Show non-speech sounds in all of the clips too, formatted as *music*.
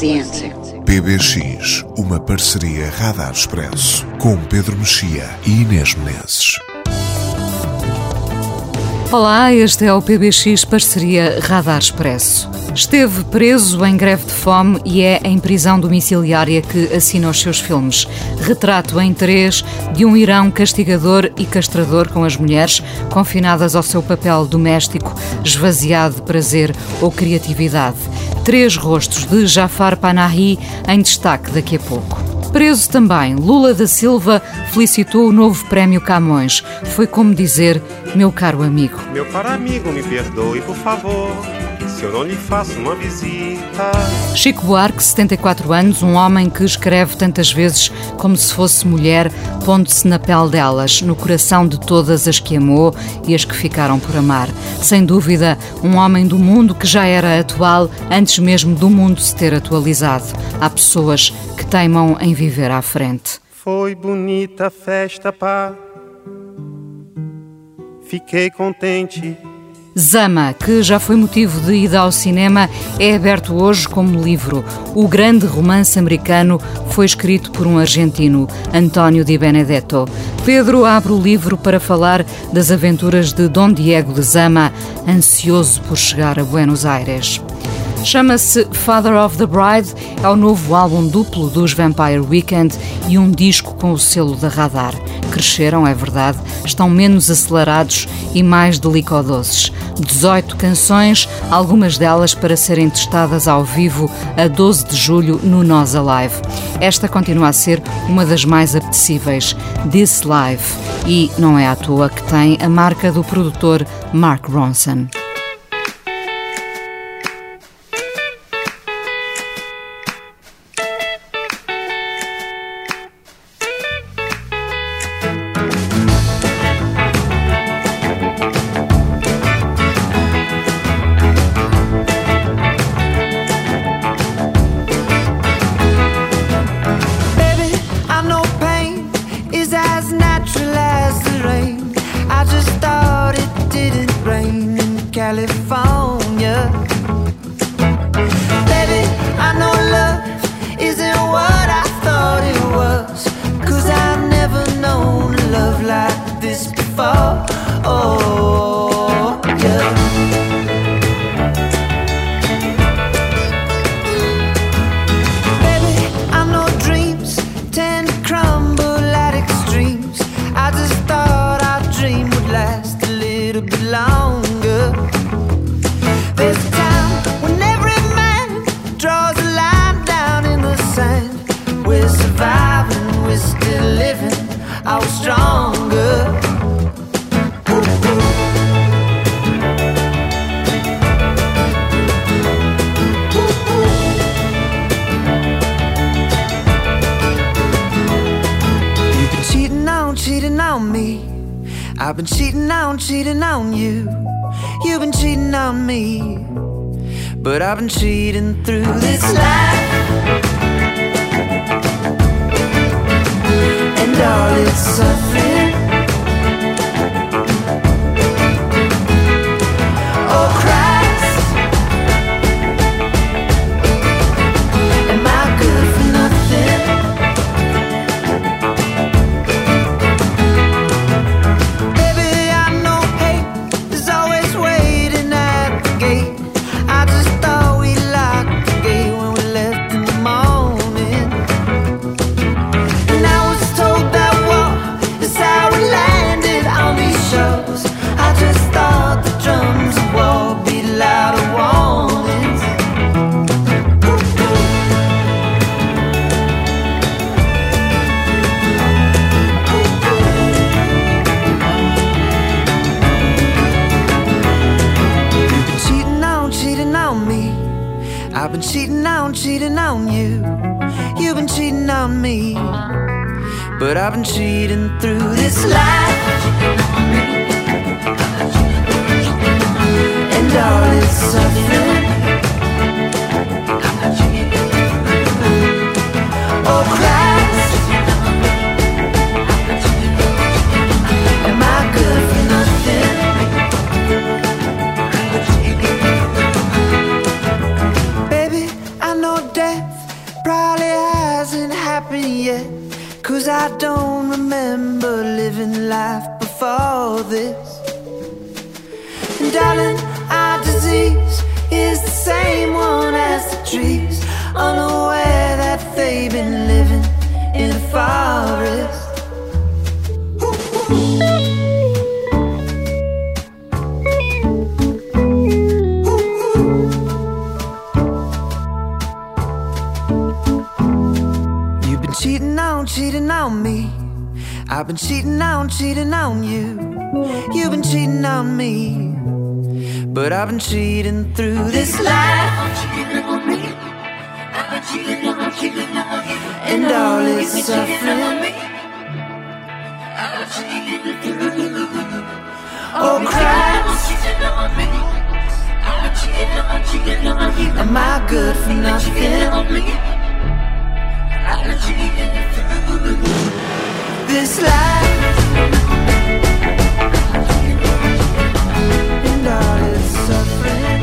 the answer? PBX, uma parceria Radar Expresso, com Pedro Mexia e Inês Menezes. Olá, este é o PBX Parceria Radar Expresso. Esteve preso em greve de fome e é em prisão domiciliária que assina os seus filmes. Retrato em três de um Irão castigador e castrador com as mulheres, confinadas ao seu papel doméstico, esvaziado de prazer ou criatividade. Três rostos de Jafar Panahi em destaque daqui a pouco. Preso também, Lula da Silva felicitou o novo prémio Camões. Foi como dizer, meu caro amigo. Meu caro amigo, me perdoe, por favor, se eu não lhe faço uma visita. Chico Buarque, 74 anos, um homem que escreve tantas vezes como se fosse mulher, pondo-se na pele delas, no coração de todas as que amou e as que ficaram por amar. Sem dúvida, um homem do mundo que já era atual antes mesmo do mundo se ter atualizado. Há pessoas que teimam em viver à frente. Foi bonita a festa, pá. Fiquei contente. Zama, que já foi motivo de ida ao cinema, é aberto hoje como livro. O grande romance americano foi escrito por um argentino, António Di Benedetto. Pedro abre o livro para falar das aventuras de Dom Diego de Zama, ansioso por chegar a Buenos Aires. Chama-se Father of the Bride, é o novo álbum duplo dos Vampire Weekend e um disco com o selo da Radar. Cresceram, é verdade, estão menos acelerados e mais delicadoces. 18 canções, algumas delas para serem testadas ao vivo a 12 de julho no Nós Alive. Esta continua a ser uma das mais apetecíveis, This Live, e não é à toa que tem a marca do produtor Mark Ronson. I've been cheating on, cheating on you. You've been cheating on me. But I've been cheating through this life. And all its suffering. Oh, Christ. Cheating on, you. You've been cheating on me. But I've been cheating through this life. And all its suffering. Oh, Christ. Am I good for nothing?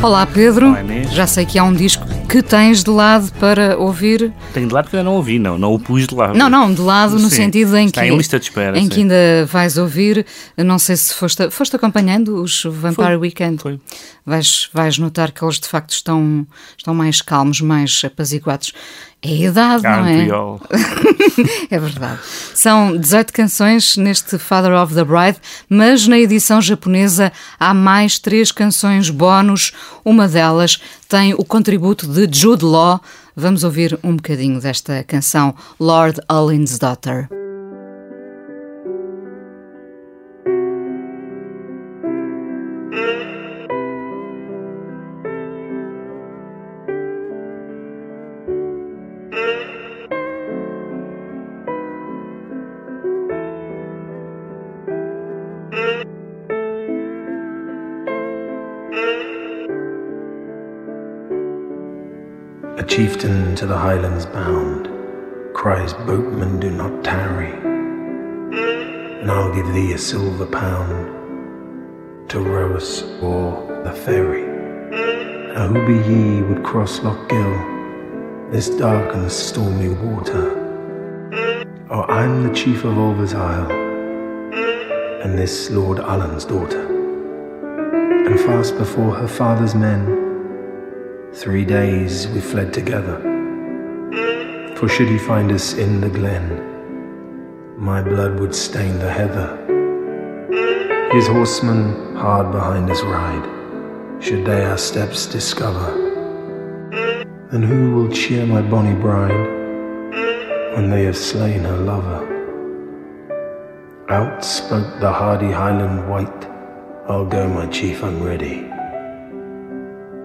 Olá Pedro, já sei que há um disco que tens de lado para ouvir. Tenho de lado que eu não ouvi, não, não o pus de lado. Não, não, de lado no Sim, sentido em está que em lista de espera, em sim. que ainda vais ouvir. Não sei se foste, foste acompanhando os Vampire Foi, Weekend. foi. Vais, vais notar que eles de facto estão, estão mais calmos, mais apaziguados. É a idade, não é? *laughs* É verdade. São 18 canções neste Father of the Bride, mas na edição japonesa há mais três canções bónus. Uma delas tem o contributo de Jude Law. Vamos ouvir um bocadinho desta canção, Lord Olin's Daughter. Chieftain to the highlands bound cries, Boatman, do not tarry, and I'll give thee a silver pound to row us o'er the ferry. Now, who be ye would cross Loch Gill, this dark and stormy water? Oh, I'm the chief of Olvers Isle, and this Lord Allen's daughter, and fast before her father's men. Three days we fled together. For should he find us in the glen, my blood would stain the heather. His horsemen hard behind us ride, should they our steps discover. Then who will cheer my bonny bride when they have slain her lover? Out spoke the hardy Highland wight, I'll go, my chief, I'm ready.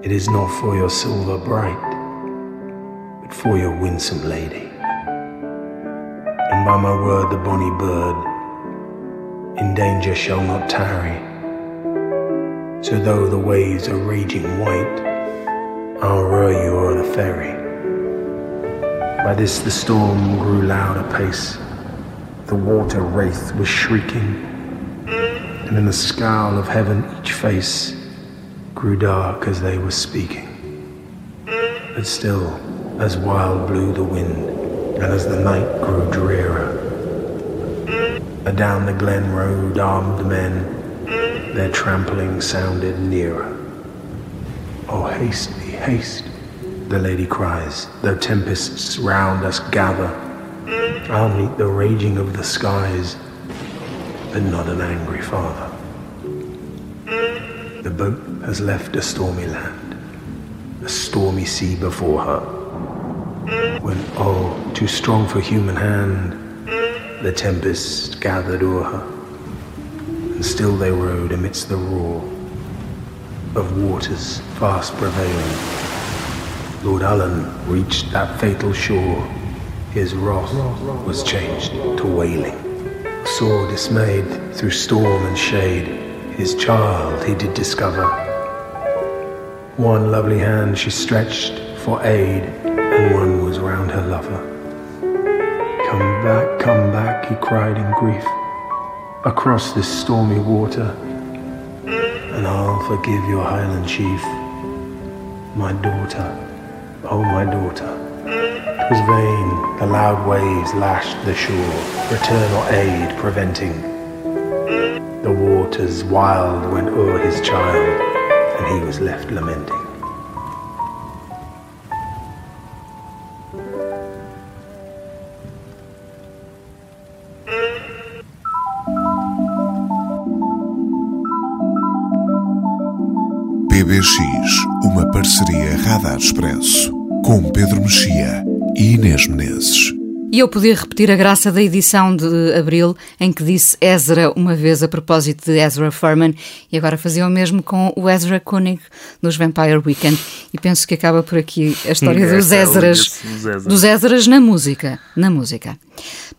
It is not for your silver bright, but for your winsome lady. And by my word, the bonny bird in danger shall not tarry. So though the waves are raging white, I'll row you o'er the ferry. By this the storm grew loud apace, the water wraith was shrieking, and in the scowl of heaven each face grew dark as they were speaking. But still, as wild blew the wind, and as the night grew drearer, adown the glen rode armed men, their trampling sounded nearer. Oh, haste thee, haste, the lady cries, though tempests round us gather. I'll meet the raging of the skies, but not an angry father. The boat has left a stormy land, a stormy sea before her. When, oh, too strong for human hand, the tempest gathered o'er her, and still they rode amidst the roar of waters fast prevailing. Lord Allen reached that fatal shore, his wrath was changed to wailing. Saw dismayed through storm and shade, his child he did discover. One lovely hand she stretched for aid, and one was round her lover. Come back, come back, he cried in grief, across this stormy water, and I'll forgive your Highland chief, my daughter, oh my daughter. 'Twas vain, the loud waves lashed the shore, return or aid preventing. The waters wild went o'er his child, and he was left lamenting. PBX, uma parceria Radar Expresso, com Pedro Mexia e Inês Menezes. E eu podia repetir a graça da edição de abril em que disse Ezra uma vez a propósito de Ezra Furman e agora fazia o mesmo com o Ezra Koenig nos Vampire Weekend e penso que acaba por aqui a história dos Ezras, dos Ezras na música, na música.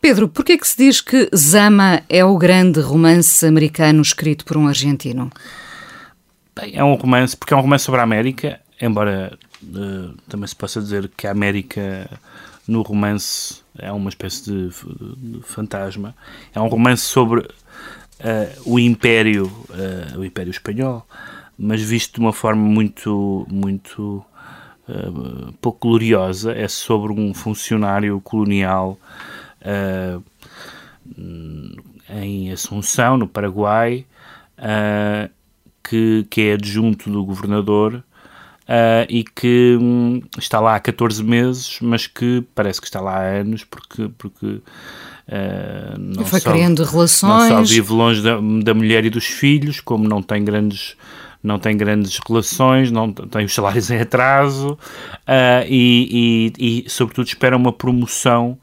Pedro, por que é que se diz que Zama é o grande romance americano escrito por um argentino? Bem, é um romance, porque é um romance sobre a América, embora uh, também se possa dizer que a América no romance é uma espécie de, de fantasma. É um romance sobre uh, o Império, uh, o Império Espanhol, mas visto de uma forma muito, muito uh, pouco gloriosa. É sobre um funcionário colonial em Assunção, no Paraguai, que, que é adjunto do governador Uh, e que um, está lá há 14 meses, mas que parece que está lá há anos, porque, porque uh, não, foi só, criando relações. não só vive longe da, da, mulher e dos filhos, como não tem grandes, não tem grandes relações, não tem os salários em atraso uh, e, e, e, sobretudo, espera uma promoção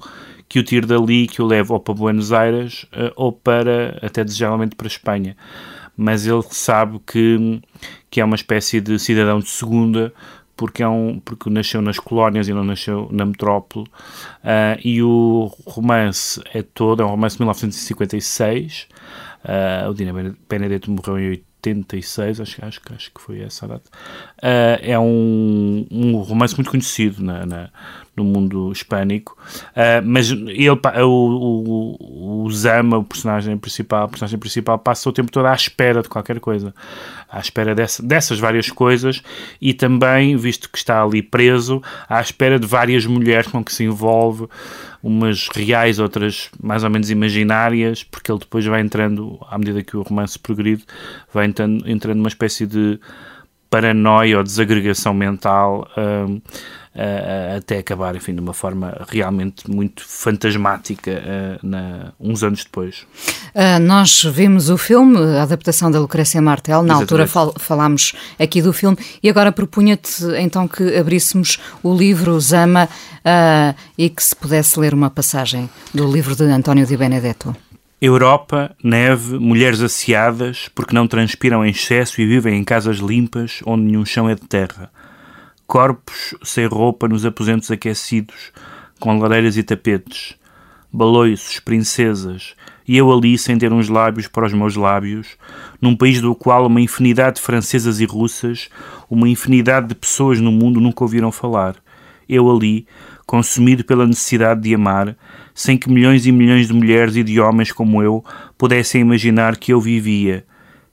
que o tire dali, que o leve ou para Buenos Aires ou para, até desejavelmente para Espanha mas ele sabe que, que é uma espécie de cidadão de segunda, porque, é um, porque nasceu nas colónias e não nasceu na metrópole. Uh, e o romance é todo, é um romance de 1956. Uh, o Dina Benedetto morreu em 86, acho, acho, acho que foi essa a data. Uh, é um, um romance muito conhecido na, na no mundo hispânico, uh, mas ele, o, o, o Zama, o personagem principal, personagem principal passa o tempo todo à espera de qualquer coisa, à espera dessa, dessas várias coisas e também, visto que está ali preso, à espera de várias mulheres com que se envolve, umas reais, outras mais ou menos imaginárias, porque ele depois vai entrando, à medida que o romance progride, vai entrando, entrando numa espécie de paranoia ou desagregação mental. Um, uh, até acabar, enfim, de uma forma realmente muito fantasmática uh, na, uns anos depois. Uh, nós vimos o filme, a adaptação da Lucrécia Martel, na Exatamente. altura fal falámos aqui do filme, e agora propunha-te então que abríssemos o livro Zama e que se pudesse ler uma passagem do livro de António Di Benedetto. Europa, neve, mulheres asseadas, porque não transpiram em excesso e vivem em casas limpas onde nenhum chão é de terra corpos sem roupa nos aposentos aquecidos, com lareiras e tapetes, baloiços, princesas, e eu ali sem ter uns lábios para os meus lábios, num país do qual uma infinidade de francesas e russas, uma infinidade de pessoas no mundo nunca ouviram falar. Eu ali, consumido pela necessidade de amar, sem que milhões e milhões de mulheres e de homens como eu pudessem imaginar que eu vivia,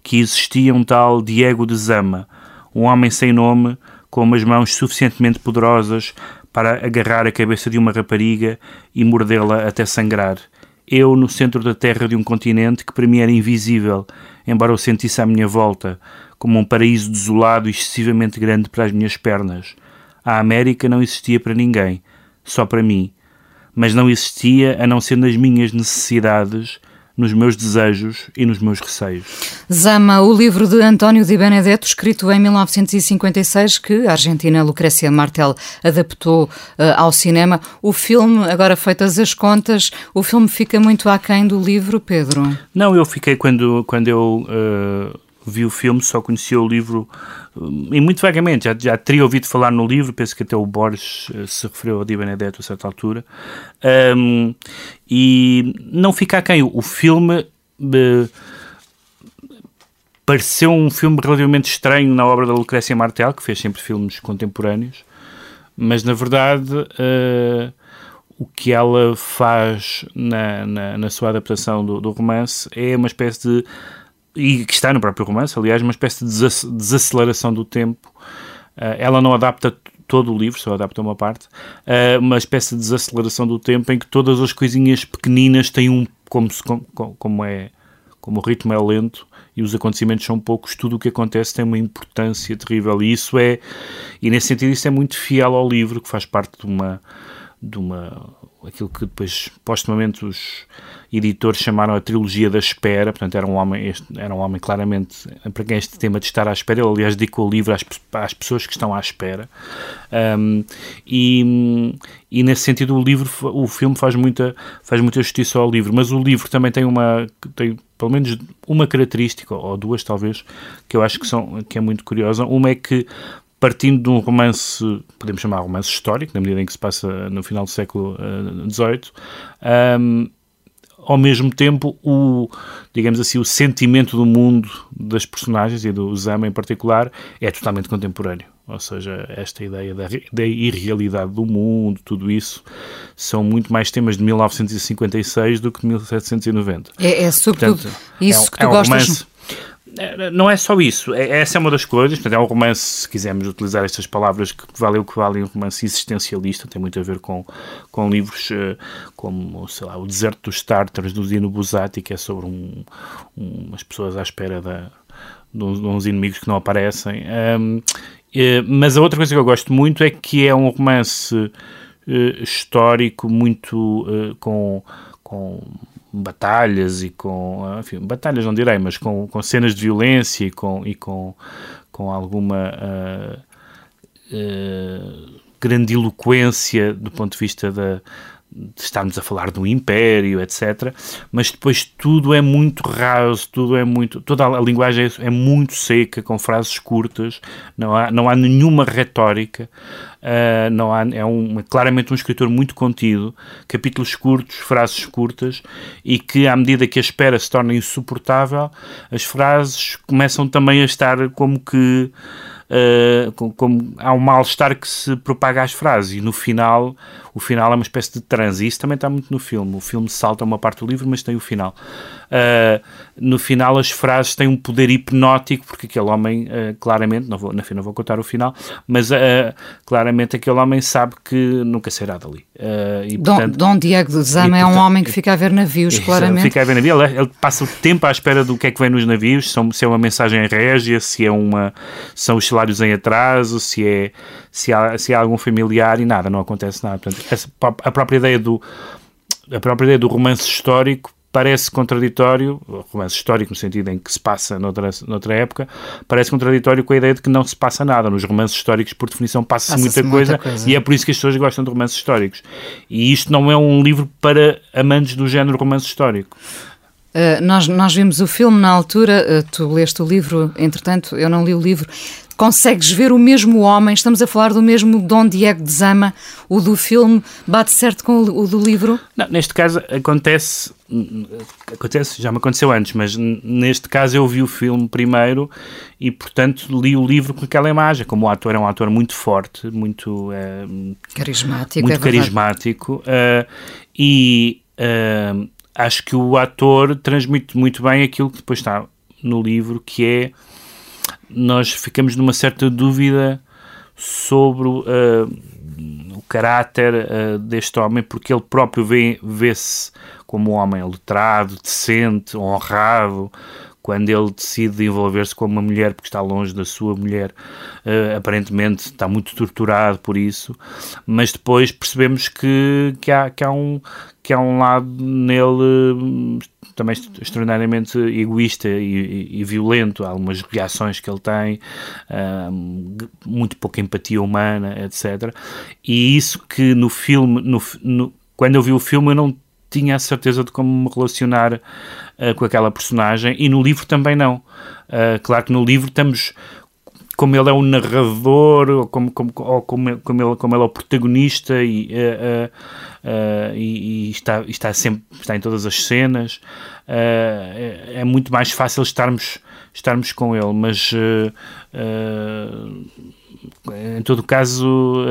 que existia um tal Diego de Zama, um homem sem nome, com umas mãos suficientemente poderosas para agarrar a cabeça de uma rapariga e mordê-la até sangrar. Eu, no centro da terra de um continente que para mim era invisível, embora eu sentisse à minha volta, como um paraíso desolado e excessivamente grande para as minhas pernas. A América não existia para ninguém, só para mim. Mas não existia a não ser nas minhas necessidades nos meus desejos e nos meus receios. Zama, o livro de António Di Benedetto, escrito em 1956, que a argentina Lucrécia Martel adaptou uh, ao cinema. O filme, agora feitas as contas, o filme fica muito aquém do livro, Pedro? Não, eu fiquei quando, quando eu uh, vi o filme, só conhecia o livro e muito vagamente, já, já teria ouvido falar no livro, penso que até o Borges se referiu ao Di Benedetto a certa altura, um, e não fica a quem. O filme uh, pareceu um filme relativamente estranho na obra da Lucrécia Martel, que fez sempre filmes contemporâneos, mas na verdade uh, o que ela faz na, na, na sua adaptação do, do, romance é uma espécie de. E que está no próprio romance, aliás, uma espécie de desaceleração do tempo. Uh, ela não adapta todo o livro, só adapta uma parte, uh, uma espécie de desaceleração do tempo em que todas as coisinhas pequeninas têm um. como, se, como, como é. como o ritmo é lento e os acontecimentos são poucos, tudo o que acontece tem uma importância terrível. E isso é. e nesse sentido, isso é muito fiel ao livro, que faz parte de uma de uma aquilo que depois postumamente os editores chamaram a trilogia da espera, portanto era um homem, este, era um homem claramente, para quem este tema de estar à espera, ele aliás dedicou o livro às, às pessoas que estão à espera. Um, e, e nesse sentido o livro, o filme faz muita, faz muita justiça ao livro, mas o livro também tem uma, tem pelo menos uma característica, ou duas talvez, que eu acho que, são, que é muito curiosa, uma é que partindo de um romance, podemos chamar romance histórico, na medida em que se passa no final do século XVIII, uh, um, ao mesmo tempo o, digamos assim, o sentimento do mundo das personagens e do Zama em particular é totalmente contemporâneo. Ou seja, esta ideia da, da irrealidade do mundo, tudo isso, são muito mais temas de 1956 do que de 1790. É, é sobretudo Portanto, isso é, que tu é um gostas. Romance, não é só isso, é, essa é uma das coisas. É um romance, se quisermos utilizar estas palavras, que vale o que vale, um romance existencialista, tem muito a ver com, com livros uh, como, sei lá, O Deserto dos Tártaros, do Dino Buzzati, que é sobre um, um, umas pessoas à espera da, de, uns, inimigos que não aparecem. Um, uh, mas a outra coisa que eu gosto muito é que é um romance uh, histórico muito com, com batalhas e com, enfim, batalhas não direi, mas com, com cenas de violência e com, e com, com alguma uh, uh, grandiloquência do ponto de vista da, estarmos a falar do Império, etc. Mas depois tudo é muito raso, tudo é muito. toda a linguagem é, é muito seca, com frases curtas, não há, não há nenhuma retórica. Uh, não há, é um, claramente um escritor muito contido, capítulos curtos, frases curtas, e que à medida que a espera se torna insuportável, as frases começam também a estar como que uh, como, há um mal-estar que se propaga às frases e no final, o final é uma espécie de transe. Isso também está muito no filme. O filme salta uma parte do livro, mas tem o final. Uh, no final, as frases têm um poder hipnótico, porque aquele homem, uh, claramente, não vou, na fim, não vou contar o final, mas claramente aquele homem sabe que nunca será dali. e, Dom, portanto, Dom Diego de Zama é um homem que fica a ver navios, claramente. Fica a ver navios. Ele, ele, passa o tempo à espera do que é que vem nos navios, se é uma mensagem régia, se é uma, são os salários em atraso, se é se há, se há algum familiar e nada, não acontece nada. Portanto, essa, a própria ideia do a própria ideia do romance histórico parece contraditório, romance histórico no sentido em que se passa noutra, noutra época, parece contraditório com a ideia de que não se passa nada. Nos romances históricos, por definição, passa-se muita, muita coisa, coisa, e é por isso que as pessoas gostam de romances históricos. E isto não é um livro para amantes do género romance histórico. Uh, nós, nós vimos o filme na altura, uh, tu leste o livro, entretanto, eu não li o livro. Consegues ver o mesmo homem? Estamos a falar do mesmo Dom Diego de Zama, o do filme, bate certo com o, do livro? Não, neste caso acontece, acontece, já me aconteceu antes, mas neste caso eu vi o filme primeiro e, portanto, li o livro com aquela imagem. Como o ator é um ator muito forte, muito é, carismático, muito é carismático uh, e uh, acho que o ator transmite muito bem aquilo que depois está no livro, que é nós ficamos numa certa dúvida sobre uh, o caráter uh, deste homem, porque ele próprio vê-se vê como um homem letrado, decente, honrado, quando ele decide envolver-se com uma mulher porque está longe da sua mulher, uh, aparentemente está muito torturado por isso, mas depois percebemos que, que, há, que, há, um, que há um lado nele também extraordinariamente egoísta e, e, e, violento, há algumas reações que ele tem, uh, muito pouca empatia humana, etc. E isso que no filme, no, no, quando eu vi o filme, eu não tinha a certeza de como me relacionar uh, com aquela personagem e no livro também não. Uh, claro que no livro estamos como ele é o narrador, ou como, como, ou como, como, ele, como ele é o protagonista e, uh, uh, e, e está, está sempre está em todas as cenas, é, é, muito mais fácil estarmos, estarmos com ele, mas em todo caso,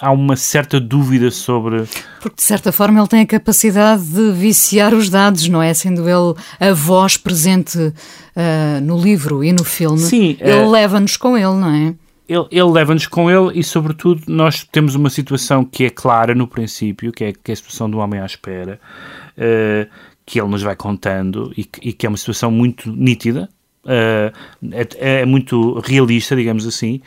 há uma certa dúvida sobre. Porque, de certa forma, ele tem a capacidade de viciar os dados, não é? Sendo ele a voz presente uh, no livro e no filme, Sim, ele uh, leva-nos com ele, não é? Ele, ele leva-nos com ele e, sobretudo, nós temos uma situação que é clara no princípio, que é, que é a situação do homem à espera, uh, que ele nos vai contando e que, e que é uma situação muito nítida, é, é, muito realista, digamos assim,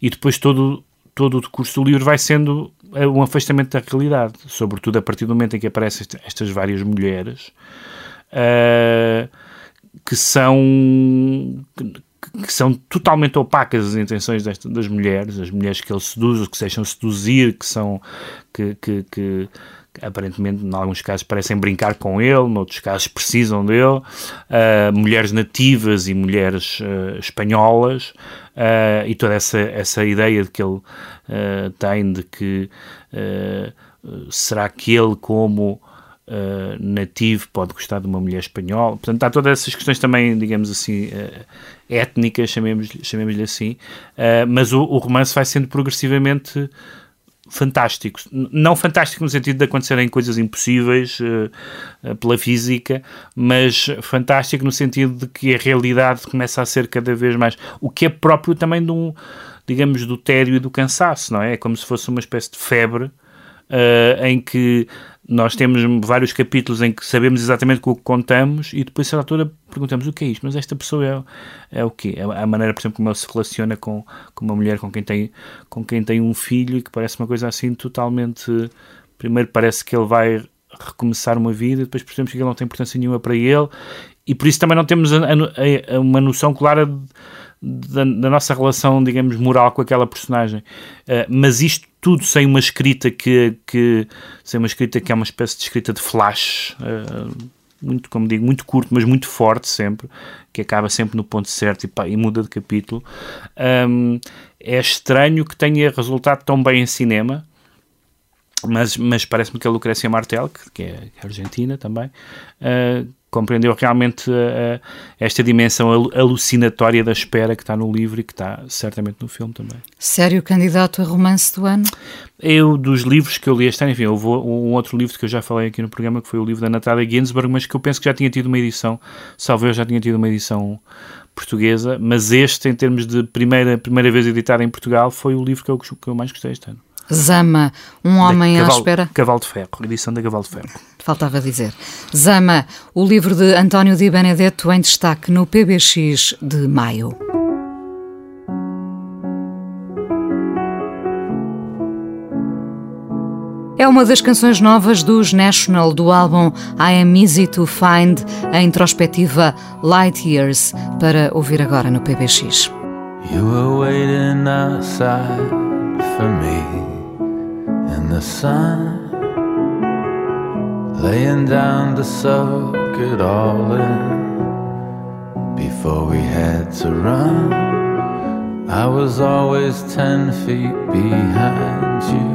e depois todo, todo o decurso do livro vai sendo eh, um afastamento da realidade, sobretudo a partir do momento em que aparecem estas várias mulheres uh, que são que são totalmente opacas as intenções desta, das mulheres, as mulheres que ele seduz, que se deixam seduzir, que são que, que aparentemente, em alguns casos, parecem brincar com ele, noutros casos, precisam dele. Uh, mulheres nativas e mulheres uh, espanholas, uh, e toda essa, essa ideia de que ele tem de que será que ele, como nativo, pode gostar de uma mulher espanhola. Portanto, há todas essas questões também, digamos assim, étnicas, chamemos-lhe chamemos assim, mas o, o romance vai sendo progressivamente fantástico. Não fantástico no sentido de acontecerem coisas impossíveis uh, pela física, mas fantástico no sentido de que a realidade começa a ser cada vez mais. O que é próprio também de um, digamos, do tédio e do cansaço, não é? É como se fosse uma espécie de febre uh, em que nós temos vários capítulos em que sabemos exatamente o que contamos e depois, a altura, perguntamos o que é isto, mas esta pessoa é, é o quê? É a maneira, por exemplo, como ele se relaciona com, com uma mulher com quem, tem, com quem tem um filho e que parece uma coisa assim totalmente. Primeiro, parece que ele vai recomeçar uma vida, depois percebemos que ele não tem importância nenhuma para ele e por isso também não temos a, a, a uma noção clara de, da, da, nossa relação, digamos, moral com aquela personagem. Uh, mas isto tudo sem uma escrita que, que sem uma escrita que é uma espécie de escrita de flash, uh, muito, como digo, muito curto, mas muito forte sempre, que acaba sempre no ponto certo e, pá, e muda de capítulo. Um, é estranho que tenha resultado tão bem em cinema, mas, mas parece-me que a Lucrécia Martel, que, que é argentina também, uh, compreendeu realmente uh, esta dimensão alucinatória da espera que está no livro e que está certamente no filme também. Sério candidato a romance do ano? Eu, dos livros que eu li este ano, enfim, houve um outro livro que eu já falei aqui no programa, que foi o livro da Natália Ginsberg, mas que eu penso que já tinha tido uma edição, salvo eu já tinha tido uma edição portuguesa, mas este, em termos de primeira, primeira vez editado em Portugal, foi o livro que eu, que eu mais gostei este ano. Zama, um homem cavalo, à espera. Cavalo de Ferro, edição da Cavalo de Ferro. Faltava dizer. Zama, o livro de António Di Benedetto em destaque no PBX de maio. É uma das canções novas dos National do álbum I Am Easy to Find, a introspectiva Light Years, para ouvir agora no PBX. You were waiting outside. In the sun, laying down to soak it all in before we had to run. I was always ten feet behind you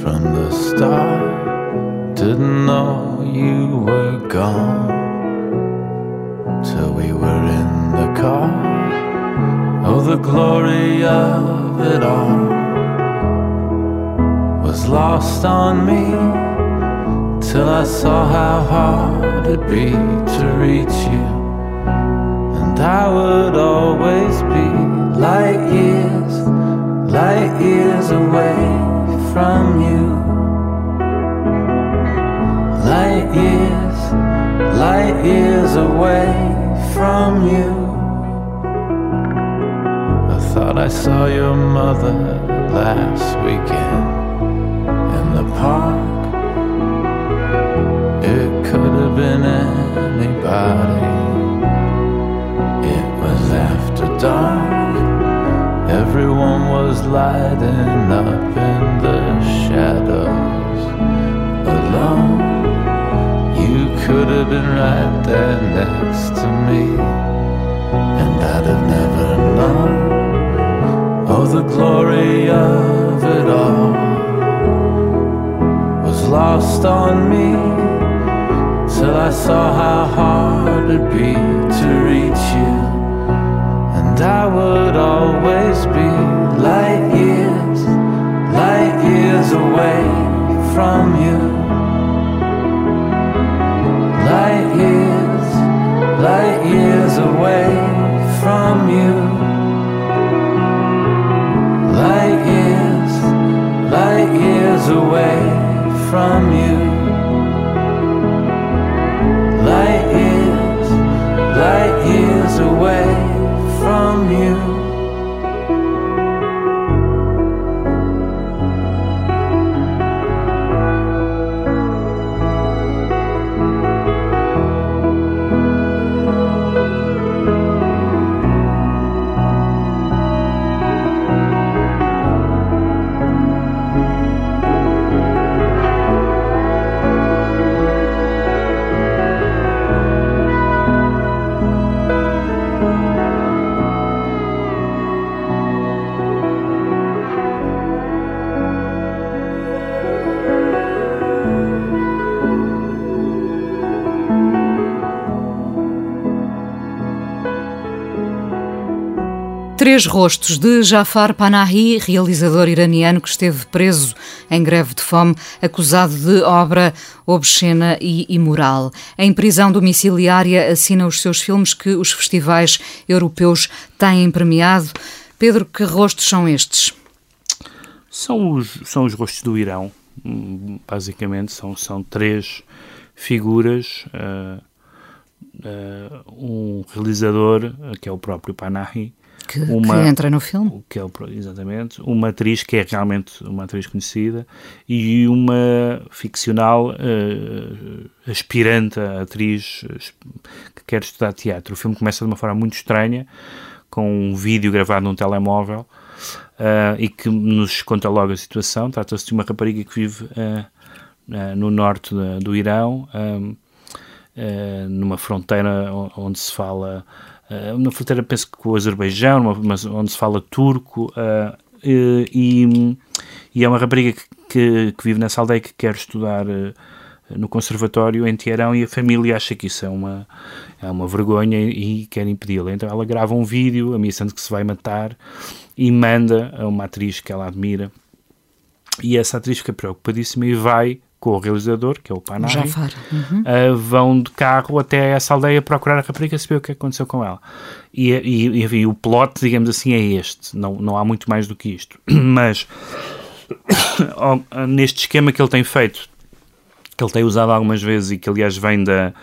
from the start. Didn't know you were gone till we were in the car. Oh, the glory of it all was lost on me till I saw how hard it'd be to reach you. And I would always be light years, light years away from you. Light years, light years away from you. I thought I saw your mother last weekend park. It could have been anybody. It was after dark. Everyone was lighting up in the shadows alone. You could have been right there next to me, and I'd have never known. Oh, the glory of it all lost on me till I saw how hard it'd be to reach you, and I would always be light years, light years away from you. Light years, light years away from you. Light years, light years away from you. Light years, light years away from you. Três Rostos, de Jafar Panahi, realizador iraniano que esteve preso em greve de fome, acusado de obra obscena e imoral. Em prisão domiciliária, assina os seus filmes que os festivais europeus têm premiado. Pedro, que rostos são estes? São os, são os rostos do Irão, basicamente. São, são três figuras. Uh, uh, um realizador, que é o próprio Panahi, que, uma, que entra no filme. Que é, exatamente. Uma atriz que é realmente uma atriz conhecida e uma ficcional uh, aspirante a atriz que quer estudar teatro. O filme começa de uma forma muito estranha, com um vídeo gravado num telemóvel uh, e que nos conta logo a situação. Trata-se de uma rapariga que vive uh, no norte do Irão, numa fronteira onde se fala uh, na fronteira, penso que com o Azerbaijão, mas onde se fala turco, uh, e, e, é uma rapariga que, que, que, vive nessa aldeia que quer estudar uh, no conservatório em Teherão e a família acha que isso é uma, é uma vergonha e, e quer impedi-la. Então ela grava um vídeo ameaçando que se vai matar e manda a uma atriz que ela admira. E essa atriz fica preocupadíssima e vai com o realizador, que é o Panahi, uhum. uh, vão de carro até essa aldeia procurar a rapariga saber o que aconteceu com ela. E, e enfim, o plot, digamos assim, é este. Não, não há muito mais do que isto. *coughs* Mas *coughs* neste esquema que ele tem feito, que ele tem usado algumas vezes e que aliás vem da,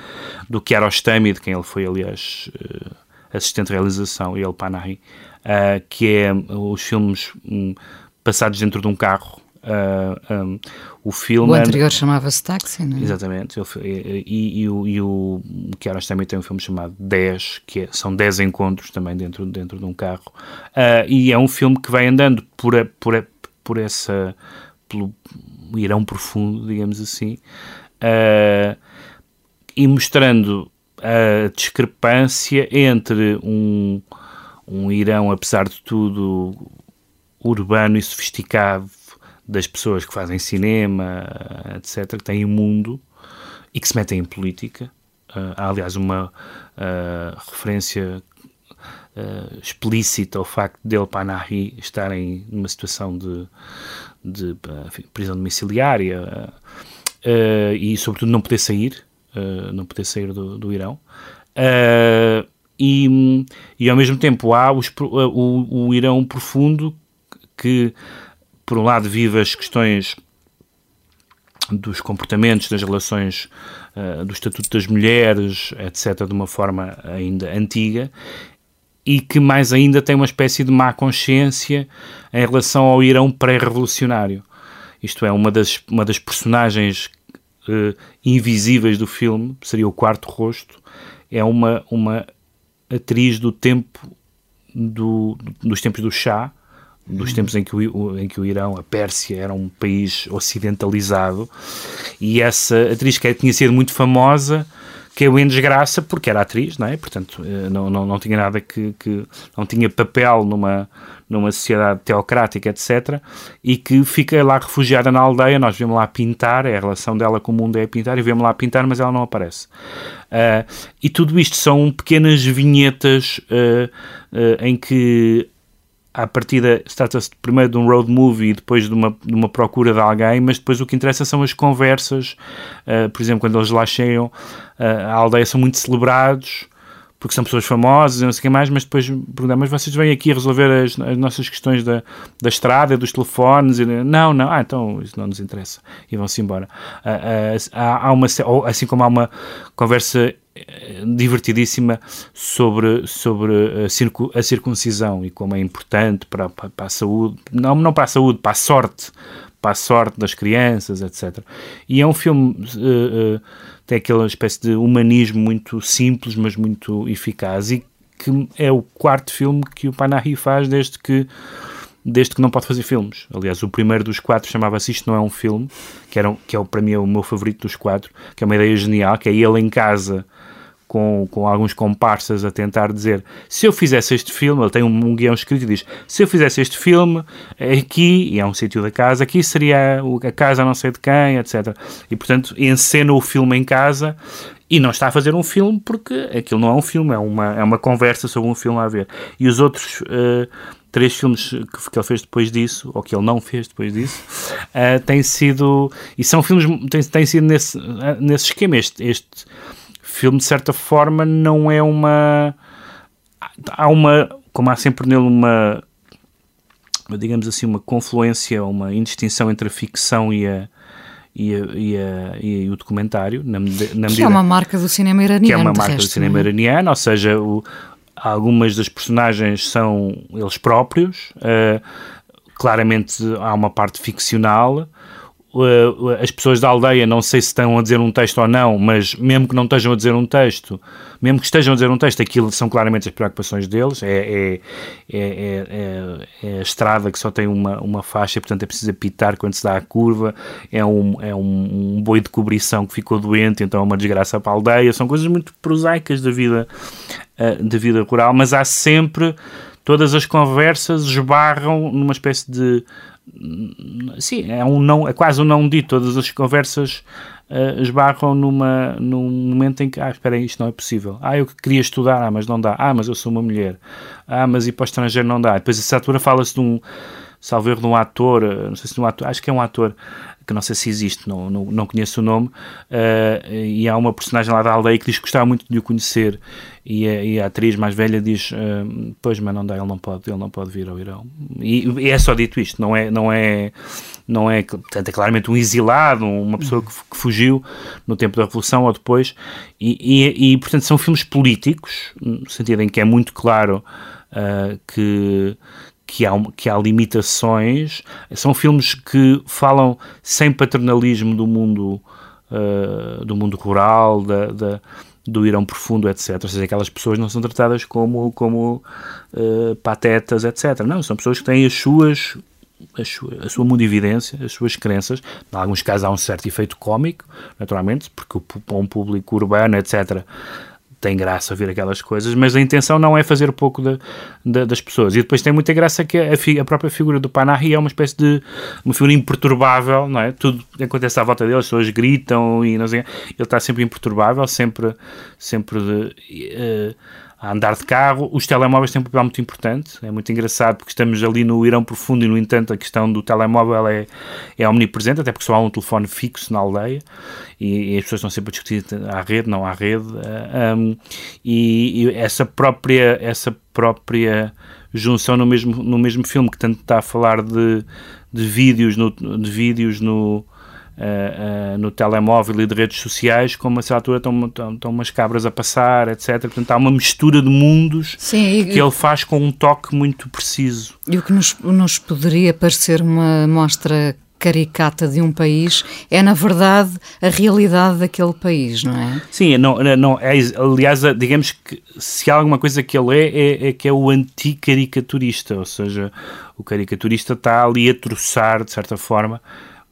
do Kiarostami, de quem ele foi aliás uh, assistente de realização, e ele Panahi, uh, que é os filmes um, passados dentro de um carro Uh, um, o filme. O anterior chamava-se Táxi, não é? Exatamente. E, e, e, o, e o Kiaras também tem um filme chamado 10, que é, são 10 encontros também dentro, dentro de um carro. Uh, e é um filme que vai andando por, a, por, a, por essa. pelo Irão profundo, digamos assim, uh, e mostrando a discrepância entre um, um Irão, apesar de tudo, urbano e sofisticado das pessoas que fazem cinema, etc., que têm mundo e que se metem em política. Uh, há, aliás, uma uh, referência uh, explícita ao facto dele, Panahi, estarem numa situação de, de enfim, prisão domiciliária e, sobretudo, não poder sair, não poder sair do, do Irão. E, e, ao mesmo tempo, há os, o, o Irão profundo que por um lado, vive as questões dos comportamentos, das relações, uh, do estatuto das mulheres, etc., de uma forma ainda antiga, e que mais ainda tem uma espécie de má consciência em relação ao Irão pré-revolucionário. Isto é, uma das, uma das personagens uh, invisíveis do filme, seria o quarto rosto, é uma, uma atriz do tempo do, dos tempos do chá, dos tempos em que, o, em que o Irão, a Pérsia, era um país ocidentalizado, e essa atriz que tinha sido muito famosa, caiu em desgraça porque era atriz, não é? Portanto, uh, não, não, não tinha nada que, que. não tinha papel numa, numa sociedade teocrática, etc. E que fica lá refugiada na aldeia. Nós vemos lá pintar, é a relação dela com o mundo é pintar, e vemos lá pintar, mas ela não aparece. Uh, e tudo isto são pequenas vinhetas uh, uh, em que à partida trata-se primeiro de um road movie e depois de uma, de uma procura de alguém, mas depois o que interessa são as conversas. Uh, por exemplo, quando eles lá chegam, uh, a aldeia são muito celebrados porque são pessoas famosas e não sei o que mais, mas depois perguntam, mas vocês vêm aqui resolver as, as nossas questões da, da estrada, dos telefones? E, não, não, ah, então isso não nos interessa. E vão-se embora. Uh, há, há uma, assim como há uma conversa divertidíssima sobre, sobre a, circu, a, circuncisão e como é importante para, para, para, a saúde, não, não para a saúde, para a sorte, para a sorte das crianças, etc. E é um filme, uh, uh, tem aquela espécie de humanismo muito simples, mas muito eficaz, e que é o quarto filme que o Panahi faz desde que desde que não pode fazer filmes. Aliás, o primeiro dos quatro chamava-se Isto Não É Um Filme, que, era, que é para mim é o meu favorito dos quatro, que é uma ideia genial, que é ele em casa com, com alguns comparsas a tentar dizer se eu fizesse este filme, ele tem um, um guião escrito e diz se eu fizesse este filme aqui, e é um sítio da casa, aqui seria a casa não sei de quem, etc. E portanto encena o filme em casa e não está a fazer um filme porque aquilo não é um filme, é uma, é uma conversa sobre um filme a ver. E os outros uh, três filmes que, ele fez depois disso, ou que ele não fez depois disso, uh, têm sido. E são filmes. têm, têm sido nesse, uh, nesse esquema. Este, este filme, de certa forma, não é uma. Há uma. Como há sempre nele uma. Digamos assim, uma confluência, uma indistinção entre a ficção e a. E, a, e, a, e, o documentário, na, na medida, que é uma marca do cinema iraniano. Que é uma marca resto, do cinema é? iraniano, ou seja, o, algumas das personagens são eles próprios, uh, claramente há uma parte ficcional, as pessoas da aldeia, não sei se estão a dizer um texto ou não, mas mesmo que não estejam a dizer um texto, mesmo que estejam a dizer um texto, aquilo são claramente as preocupações deles. É, é, é, é a estrada que só tem uma, uma faixa, portanto é preciso apitar quando se dá a curva. É um, é um, um boi de cobrição que ficou doente, então é uma desgraça para a aldeia. São coisas muito prosaicas da vida, da vida rural, mas há sempre. Todas as conversas esbarram numa espécie de sim, é, um não, é quase um não dito. Todas as conversas uh, esbarram numa, num momento em que, ah, espera aí, isto não é possível. Ah, eu queria estudar, ah, mas não dá. Ah, mas eu sou uma mulher. Ah, mas ir para o estrangeiro não dá. Depois, essa altura, fala-se de um, salvo erro, de um ator, não sei se de um ator, acho que é um ator que não sei se existe, não, não, não conheço o nome, uh, e há uma personagem lá da aldeia que diz que gostava muito de o conhecer, e a, e a atriz mais velha diz, uh, pois, mas não dá, ele não pode, ele não pode vir ao Irão. E, e, é só dito isto, não é, não é, não é, portanto, é claramente um exilado, uma pessoa que, que fugiu no tempo da Revolução ou depois, e, e, portanto são filmes políticos, no sentido em que é muito claro uh, que que há, que há limitações. São filmes que falam sem paternalismo do mundo, uh, do mundo rural, da, da, do Irão profundo, etc. Ou seja, aquelas pessoas não são tratadas como, como uh, patetas, etc. Não, são pessoas que têm as suas a sua, a sua mundividência, as suas crenças. Em alguns casos há um certo efeito cómico, naturalmente, porque para um público urbano, etc., tem graça ver aquelas coisas, mas a intenção não é fazer pouco de, das pessoas. E depois tem muita graça que a, a, própria figura do Panahi é uma espécie de uma figura imperturbável, não é? Tudo acontece à volta dele, as pessoas gritam e não sei, ele está sempre imperturbável, sempre, sempre de, uh, a andar de carro. Os telemóveis têm um papel muito importante, é muito engraçado porque estamos ali no Irão profundo e, no entanto, a questão do telemóvel é, é omnipresente, até porque só há um telefone fixo na aldeia e, e as pessoas estão sempre a discutir à rede, não há rede. Uh, um, e, e, essa própria, essa própria junção no mesmo, no mesmo filme que tanto está a falar de, de vídeos no, de vídeos no uh, uh, no telemóvel e de redes sociais, como a certa altura estão, estão, estão, umas cabras a passar, etc. Portanto, há uma mistura de mundos Sim, que e, ele faz com um toque muito preciso. E o que nos, nos poderia parecer uma mostra caricata de um país é, na verdade, a realidade daquele país, não é? Sim, não, não, é, aliás, digamos que se há alguma coisa que ele é, é, é que é o anticaricaturista, ou seja, o caricaturista está ali a troçar, de certa forma,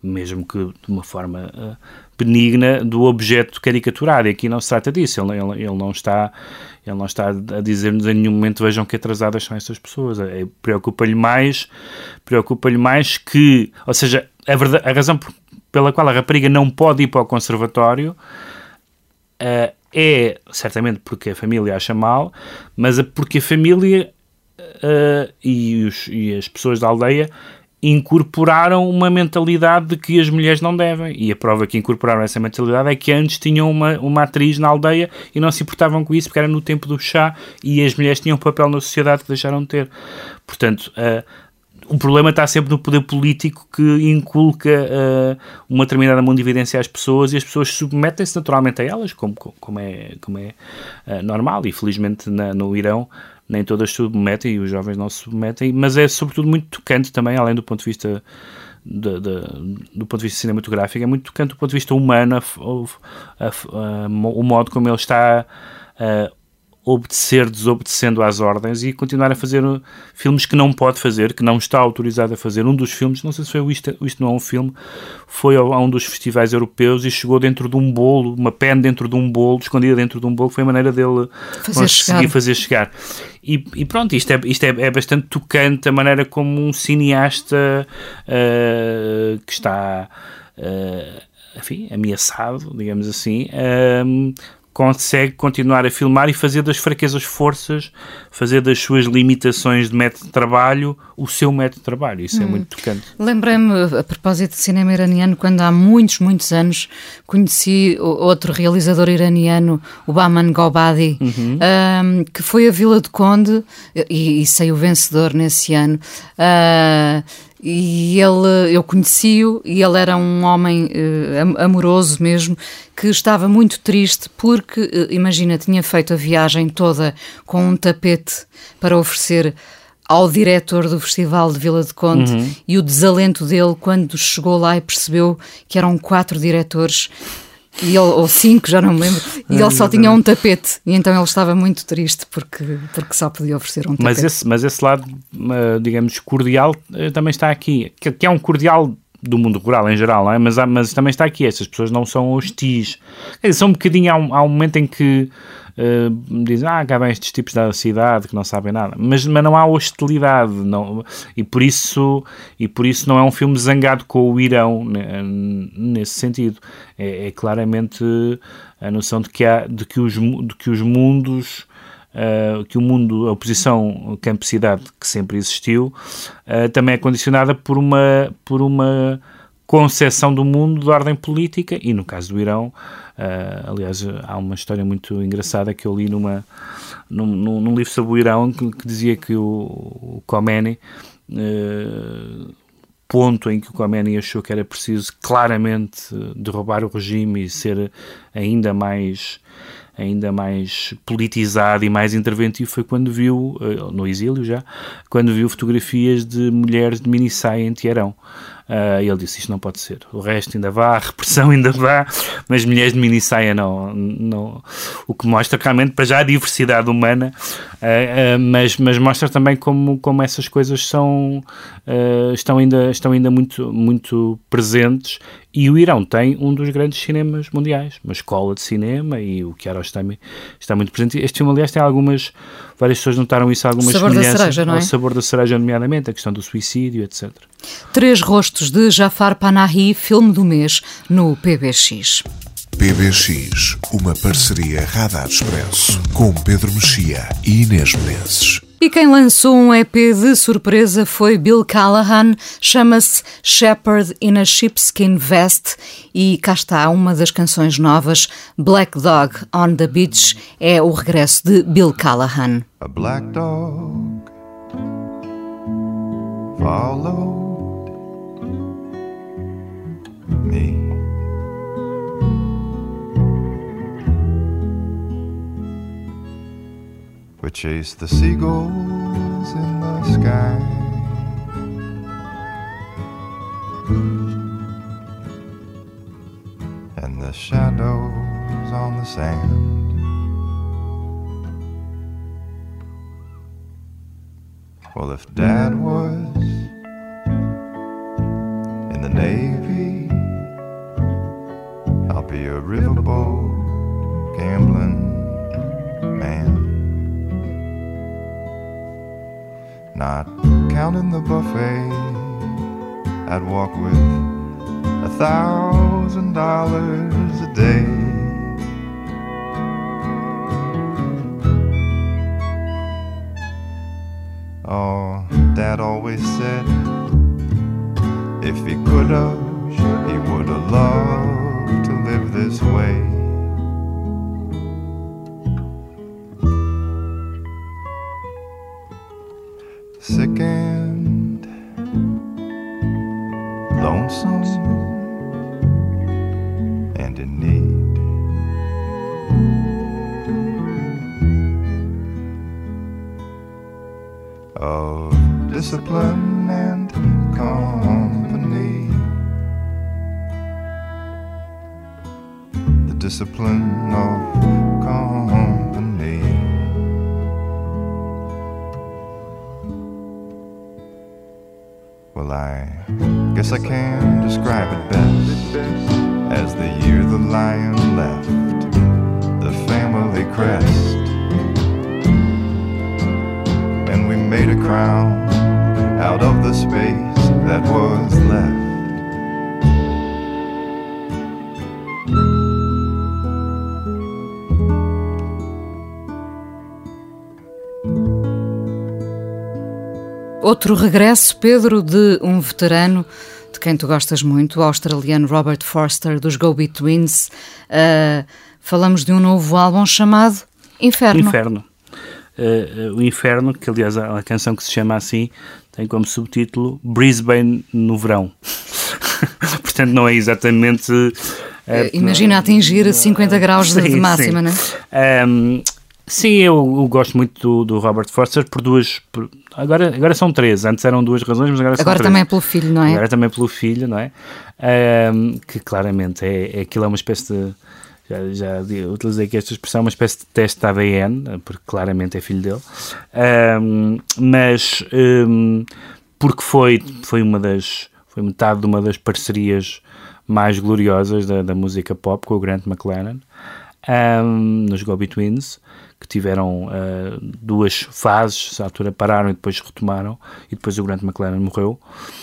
mesmo que de uma forma uh, benigna do objeto caricaturado. E aqui não se trata disso. Ele, ele, ele não está ele não está a dizer-nos em nenhum momento vejam que atrasadas são estas pessoas. É, preocupa-lhe mais, preocupa-lhe mais que, ou seja, a, verdade, a razão pela qual a rapariga não pode ir para o conservatório uh, é certamente porque a família acha mal, mas porque a família uh, e, os, e as pessoas da aldeia incorporaram uma mentalidade de que as mulheres não devem. E a prova que incorporaram essa mentalidade é que antes tinham uma, uma atriz na aldeia e não se importavam com isso porque era no tempo do chá e as mulheres tinham um papel na sociedade que deixaram de ter. Portanto, uh, o problema está sempre no poder político que inculca uh, uma determinada mundividência às pessoas e as pessoas submetem-se naturalmente a elas, como, como é, como é uh, normal. E felizmente na, no Irão nem todas submetem e os jovens não se submetem, mas é sobretudo muito tocante também, além do ponto de vista de, de, do ponto de vista cinematográfico, é muito tocante do ponto de vista humano a, a, a, o modo como ele está obedecer desobedecendo às ordens e continuar a fazer uh, filmes que não pode fazer, que não está autorizado a fazer. Um dos filmes, não sei se foi o Isto, Isto Não é um Filme, foi a, um dos festivais europeus e chegou dentro de um bolo, uma pen dentro de um bolo, escondida dentro de um bolo, foi a maneira dele fazer conseguir chegar. fazer chegar. E, e, pronto, isto, é, isto é, é, bastante tocante a maneira como um cineasta uh, que está. Uh, enfim, ameaçado, digamos assim, uh, consegue continuar a filmar e fazer das fraquezas forças, fazer das suas limitações de método de trabalho o seu método de trabalho. Isso é hum. é muito tocante. Lembrei-me, a propósito de cinema iraniano, quando há muitos, muitos anos conheci outro realizador iraniano, o Bahman Gobadi, uhum. um, que foi a Vila do Conde e, e saiu vencedor nesse ano. Uh, e ele, eu conheci-o e ele era um homem uh, amoroso mesmo, que estava muito triste porque, uh, imagina, tinha feito a viagem toda com um tapete para oferecer ao diretor do Festival de Vila de Conde uhum. e o desalento dele quando chegou lá e percebeu que eram quatro diretores e ele, ou cinco, já não me lembro, e ele só tinha um tapete, e então ele estava muito triste porque, porque só podia oferecer um tapete. Mas esse, mas esse lado, eh, digamos, cordial eh, também está aqui, que, é um cordial do mundo rural em geral, é? mas, mas também está aqui, essas pessoas não são hostis. São um bocadinho, há um, há um momento em que uh, dizem, ah, cá vêm estes tipos da cidade que não sabem nada, mas, mas não há hostilidade, não, e, por isso, e por isso não é um filme zangado com o Irão né, nesse sentido. É, é, claramente a noção de que, há, de que, os, de que os mundos. Uh, que o mundo, a oposição campo-cidade que sempre existiu, uh, também é condicionada por uma, por uma concepção do mundo de ordem política e no caso do Irão Uh, aliás, há uma história muito engraçada que eu li numa, num, num livro sobre o Irão que, que dizia que o, o Khomeini, uh, ponto em que o Khomeini achou que era preciso claramente derrubar o regime e ser ainda mais ainda mais politizado e mais interventivo foi quando viu, ah, no exílio já, quando viu fotografias de mulheres de mini saia em Teherão. Uh, ele disse: Isto não pode ser. O resto ainda vá, a repressão ainda vá, mas mulheres de mini saia não, não. O que mostra realmente para já a diversidade humana, uh, uh, mas, mas mostra também como, como essas coisas são, estão, ainda, estão ainda muito, muito presentes. E o Irão tem um dos grandes cinemas mundiais, uma escola de cinema, e o Kiarostami está muito presente. Este filme, aliás, tem algumas várias pessoas notaram isso, algumas sabor da cereja, não é? O sabor da cereja, nomeadamente, a questão do suicídio, etc. Três rostos de Jafar Panahi, filme do mês, no PBX. PBX, uma parceria Radar Expresso, com Pedro Mexia e Inês Menezes. E quem lançou um EP de surpresa foi Bill Callahan, chama-se Shepherd in a Sheepskin Vest e cá está uma das canções novas, Black Dog on the Beach, é o regresso de Bill Callahan. A black dog followed me We chase the seagulls in the sky. And the shadows on the sand. Well, if Dad was in the Navy, I'd walk with a thousand dollars a day. Oh, Dad always said if he could have, he would have loved Outro regresso, Pedro, de um veterano de quem tu gostas muito, o australiano Robert Forster, dos Go Betweens. Uh, falamos de um novo álbum chamado Inferno. Inferno. Uh, uh, o Inferno, que aliás a, a canção que se chama assim tem como subtítulo Brisbane no verão. *laughs* Portanto, não é exatamente. Uh, Imagina atingir 50 graus sim, de máxima, não é? Um, sim, eu, eu, gosto muito do, do, Robert Forster por duas. Por, agora, agora são três, antes eram duas razões, mas agora são Agora três. também é pelo filho, não é? Agora também é pelo filho, não é? Um, que claramente é, é aquilo é uma espécie de já, já utilizei aqui esta expressão, uma espécie de teste de ADN, porque claramente é filho dele, um, mas um, porque foi, foi uma das, foi metade de uma das parcerias mais gloriosas da, da música pop com o Grant McLaren, nos Go Betweens, que tiveram uh, duas fases, à altura pararam e depois retomaram, e depois o Grant McLaren morreu,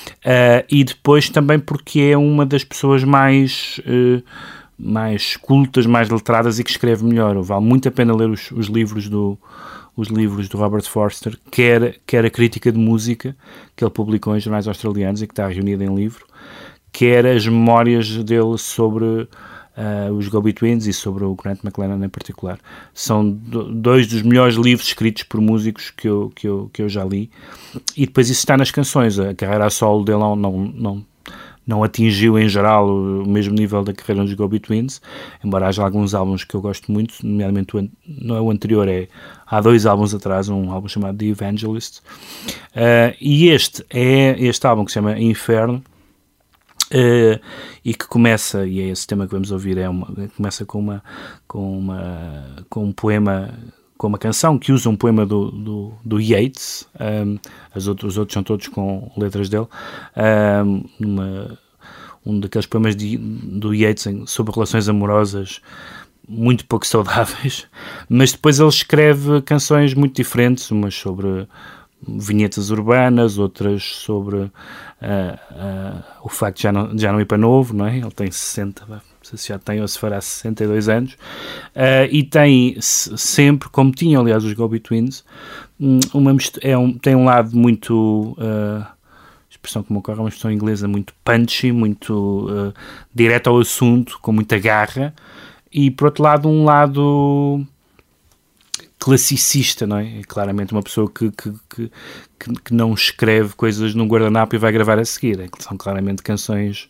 uh, e depois também porque é uma das pessoas mais... Uh, mais cultas, mais letradas e que escreve melhor. Vale muito a pena ler os, os livros do os livros do Robert Forster, quer, quer a crítica de música que ele publicou em jornais australianos e que está reunida em livro, quer as memórias dele sobre uh, os Go-Betweens e sobre o Grant McLennan em particular. São do, dois dos melhores livros escritos por músicos que eu, que, eu, que eu já li. E depois isso está nas canções. A carreira a solo dele não, não, não atingiu em geral o mesmo nível da carreira dos Go Betweens, embora haja alguns álbuns que eu gosto muito, nomeadamente o, não é o anterior, é há dois álbuns atrás, um álbum chamado The Evangelist, uh, e este é este álbum que se chama Inferno, uh, e que começa, e é esse tema que vamos ouvir, é uma, começa com uma com uma com um poema com uma canção que usa um poema do, do, do Yeats, um, as outros, os outros são todos com letras dele, um, numa, um daqueles poemas de, do Yeats sobre relações amorosas muito pouco saudáveis, *laughs* mas depois ele escreve canções muito diferentes, umas sobre vinhetas urbanas, outras sobre uh, uh, o facto de já não, já não ir para novo, não é? Ele tem 60, se já tem ou se fará 62 anos, uh, e tem sempre, como tinham aliás os Gobi Twins, hum, uma, é um, tem um lado muito. Expressão como ocorre, uma expressão inglesa muito punchy, muito uh, direto ao assunto, com muita garra, e por outro lado, um lado classicista, não é? é claramente uma pessoa que, que, que, que, não escreve coisas num guardanapo e vai gravar a seguir. É, são claramente canções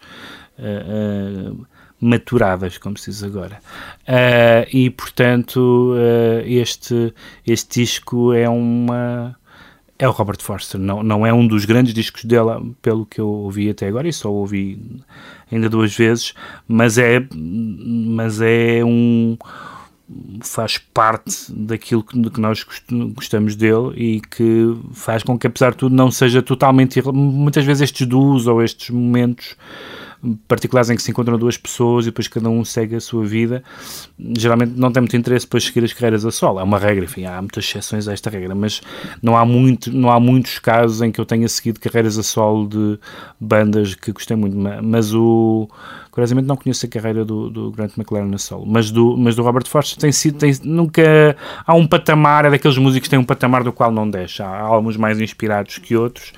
uh, uh, maturadas, como se diz agora. Uh, e, portanto, este, este disco é uma... É o Robert Forster, não, não é um dos grandes discos dela, pelo que eu ouvi até agora, e só ouvi ainda duas vezes, mas é, mas é um faz parte daquilo que, que, nós gostamos dele e que faz com que, apesar de tudo, não seja totalmente. Muitas vezes estes duos ou estes momentos particulares em que se encontram duas pessoas e depois cada um segue a sua vida, geralmente não tem muito interesse depois seguir as carreiras a solo. É uma regra, enfim, há muitas exceções a esta regra, mas não há, muito, não há muitos casos em que eu tenha seguido carreiras a solo de bandas que gostei muito, mas o Curiosamente não conheço a carreira do, do Grant McLaren na solo, mas do, mas do Robert Forster tem sido, tem, nunca, há um patamar, é daqueles músicos que têm um patamar do qual não deixa, há alguns mais inspirados que outros,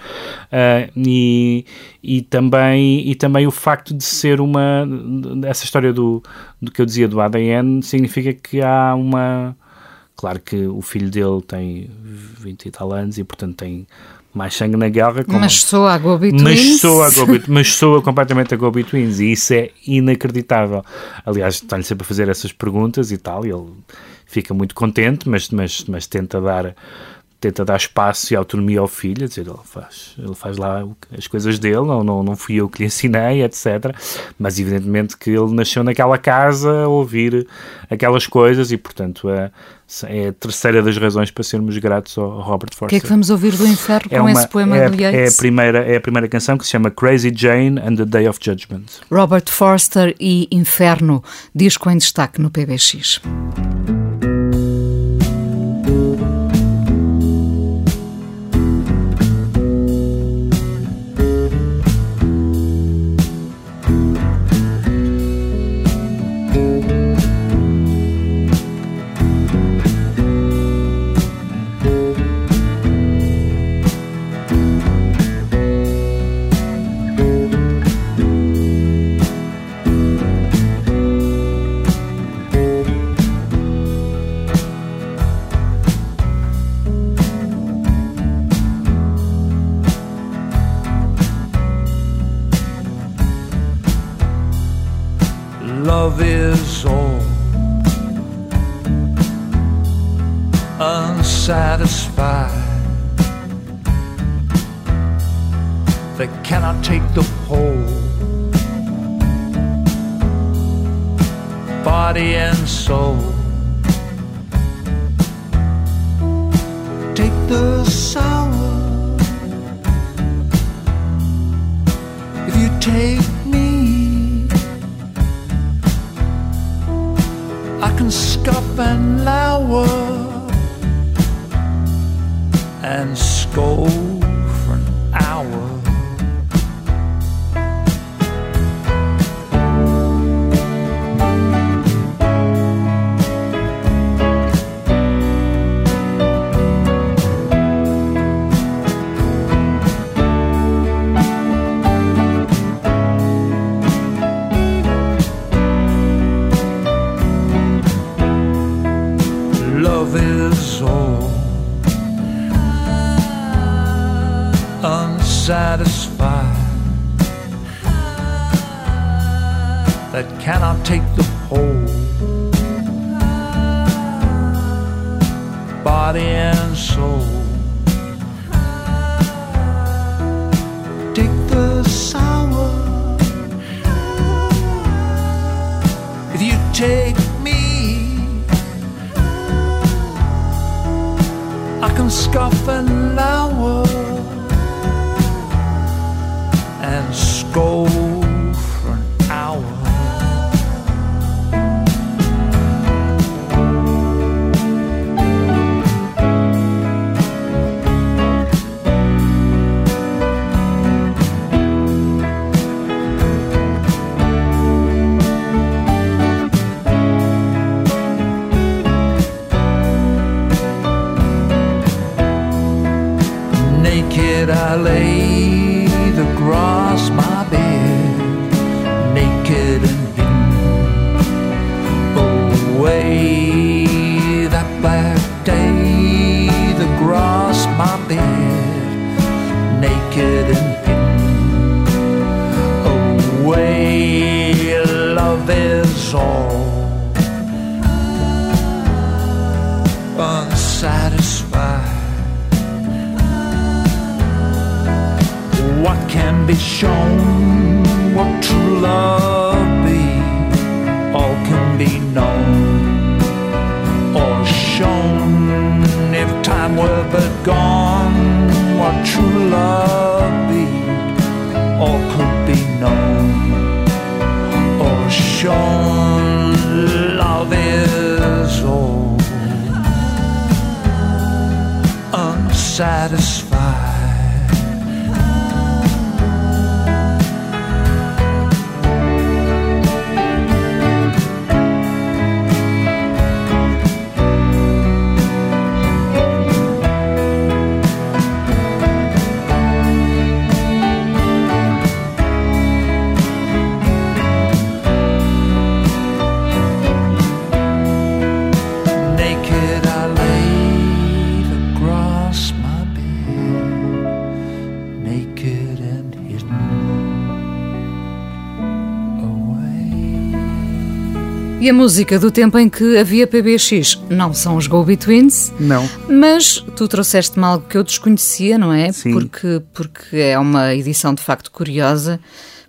uh, e, e, também, e também o facto de ser uma, essa história do, do que eu dizia do ADN, significa que há uma, claro que o filho dele tem 20 e tal anos e portanto tem mais sangue na guerra. Como... Mas soa a Go Twins. Mas soa, a Go mas soa completamente a Go Twins e isso é inacreditável. Aliás, está-lhe sempre a fazer essas perguntas e tal, e ele fica muito contente, mas, mas, mas tenta dar tenta dar espaço e autonomia ao filho, dizer, ele faz, ele faz lá as coisas dele, não, não, não fui eu que lhe ensinei, etc. Mas evidentemente que ele nasceu naquela casa a ouvir aquelas coisas e, portanto, é, é a terceira das razões para sermos gratos ao Robert Forster. O que é que vamos ouvir do Inferno é com uma, esse poema é, do Yeats? É a, primeira, é a primeira canção que se chama Crazy Jane and the Day of Judgment. Robert Forster e Inferno, disco em destaque no PBX. they cannot take the whole body and soul. Take the sour. If you take me, I can scuff and lower and scold. lay E a música do tempo em que havia PBX não são os Go-Betweens. Não. Mas tu trouxeste-me algo que eu desconhecia, não é? Sim. Porque, porque é uma edição de facto curiosa.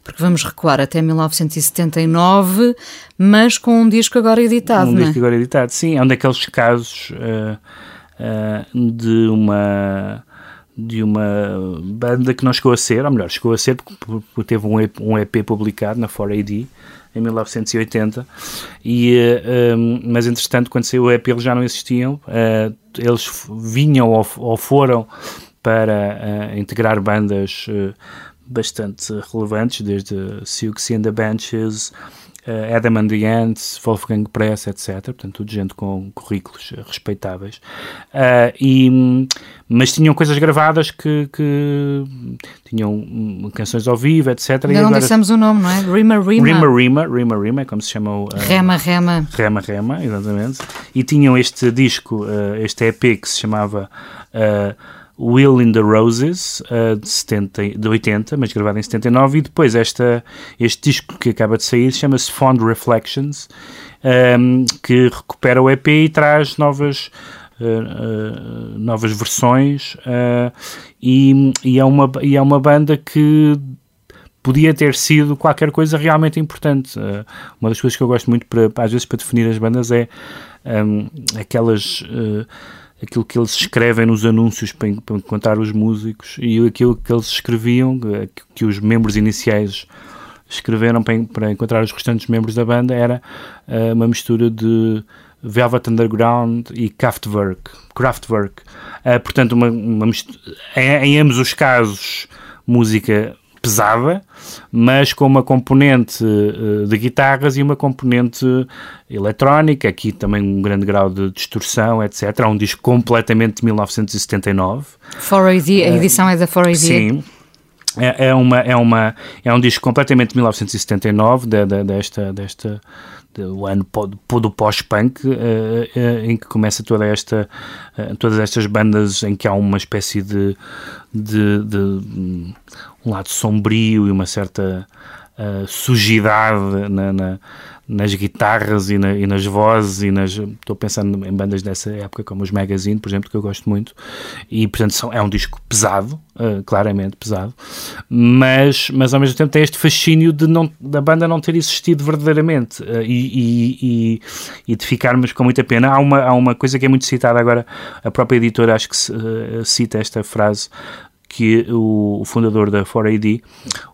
Porque vamos recuar até 1979, mas com um disco agora editado, um não é? disco agora editado, sim. É um daqueles casos uh, uh, de uma de uma banda que não chegou a ser, ou melhor, chegou a ser porque, porque teve um EP, um EP publicado na 4AD em 1980 e, uh, um, mas entretanto quando saiu o EP eles já não existiam. Eles vinham ou, ou foram para integrar bandas bastante relevantes, desde Siouxsie and the Benches, uh, Adam and the Ants, Wolfgang Press, etc. Portanto, tudo gente com currículos respeitáveis. Uh, e, mas tinham coisas gravadas que, que tinham um, canções ao vivo, etc. Ainda não agora... dissemos o nome, não é? Rima Rima. Rima Rima, Rima Rima, é como se chama o... Uh, Rema Rema. Rema Rema, exatamente. E tinham este disco, este EP que se chamava... Will in the Roses, uh, de, 70, de 80, mas gravado em 79, e depois esta, este disco que acaba de sair chama-se Fond Reflections, um, que recupera o EP e traz novas, uh, uh, novas versões, e, e, é uma, e é uma banda que podia ter sido qualquer coisa realmente importante. uma das coisas que eu gosto muito, para, às vezes, para definir as bandas é um, aquelas aquilo que eles escrevem nos anúncios para, para encontrar os músicos e aquilo que eles escreviam, que, que os membros iniciais escreveram para, para, encontrar os restantes membros da banda era uh, uma mistura de Velvet Underground e Kraftwerk. Kraftwerk. Uh, portanto, uma, uma em, em ambos os casos, música pesada, mas com uma componente uh, de guitarras e uma componente eletrónica, aqui também um grande grau de distorção, etc. É um disco completamente de 1979. 4AD, a edição uh, é da 4AD. Sim. É, é, uma, é, uma, é um disco completamente de 1979, de, de, desta, desta, o ano do pós-punk, uh, uh, em que começa toda esta, uh, todas estas bandas em que há uma espécie de, de, de um lado sombrio e uma certa sujidade na, na nas guitarras e, na, e, nas vozes e nas estou pensando em bandas dessa época como os Magazine, por exemplo, que eu gosto muito. E portanto são, é um disco pesado uh, claramente pesado mas, mas ao mesmo tempo tem este fascínio de não, da banda não ter existido verdadeiramente uh, e, e, e, de ficarmos com muita pena. Há uma, há uma coisa que é muito citada agora a própria editora acho que uh, cita esta frase que o, fundador da 4AD,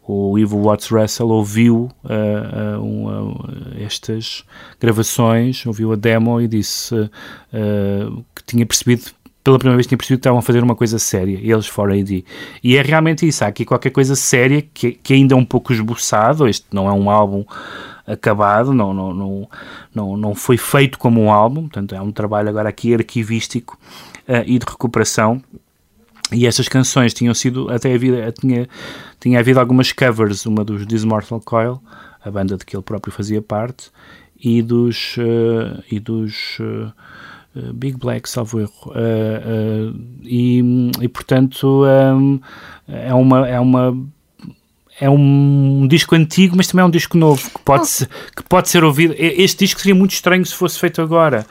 o Ivo Watts Russell, ouviu uh, uh, estas gravações, ouviu a demo e disse uh, que tinha percebido pela primeira vez tinha percebido que estavam a fazer uma coisa séria, eles 4AD. E é realmente isso, há aqui qualquer coisa séria que, que ainda é um pouco esboçado, este não é um álbum acabado, não, não, não, não, não foi feito como um álbum, portanto é um trabalho agora aqui arquivístico uh, e de recuperação e essas canções tinham sido, até havia, tinha, tinha havido algumas covers, uma dos This Mortal Coil, a banda de que ele próprio fazia parte, e dos, uh, e dos uh, Big Black, salvo erro. Uh, e, e, portanto, um, é uma. É uma é um disco antigo, mas também é um disco novo que pode, ser, que pode ser ouvido. Este disco seria muito estranho se fosse feito agora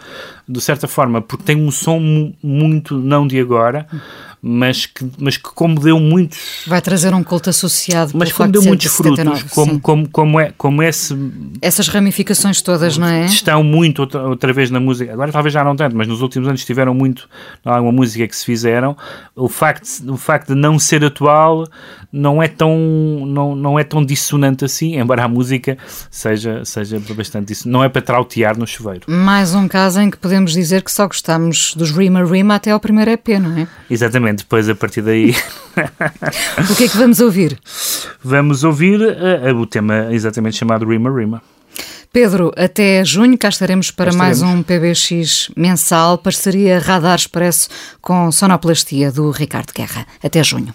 de certa forma, porque tem um som muito não de agora, mas que, mas que como deu muitos... Vai trazer um culto associado Mas como deu muitos frutos, como, como, como, é, como esse... Essas ramificações todas, não é? Estão muito outra, outra vez na música, agora talvez já não tanto, mas nos últimos anos estiveram muito alguma música que se fizeram. O facto, o facto de não ser atual não é tão, não, não é tão dissonante assim, embora a música seja, seja bastante isso. Não é para trautear no chuveiro. Mais um caso em que podemos dizer que só gostamos dos Rima Rima até ao primeiro EP, não é? Exatamente depois a partir daí. *laughs* o que é que vamos ouvir? Vamos ouvir uh, o tema exatamente chamado Rima Rima. Pedro, até junho cá estaremos para estaremos. mais um PBX mensal, parceria Radar Expresso com Sonoplastia do Ricardo Guerra. Até junho.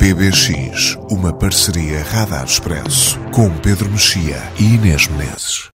PBX, uma parceria Radar Expresso com Pedro Mexia e Inês Menezes.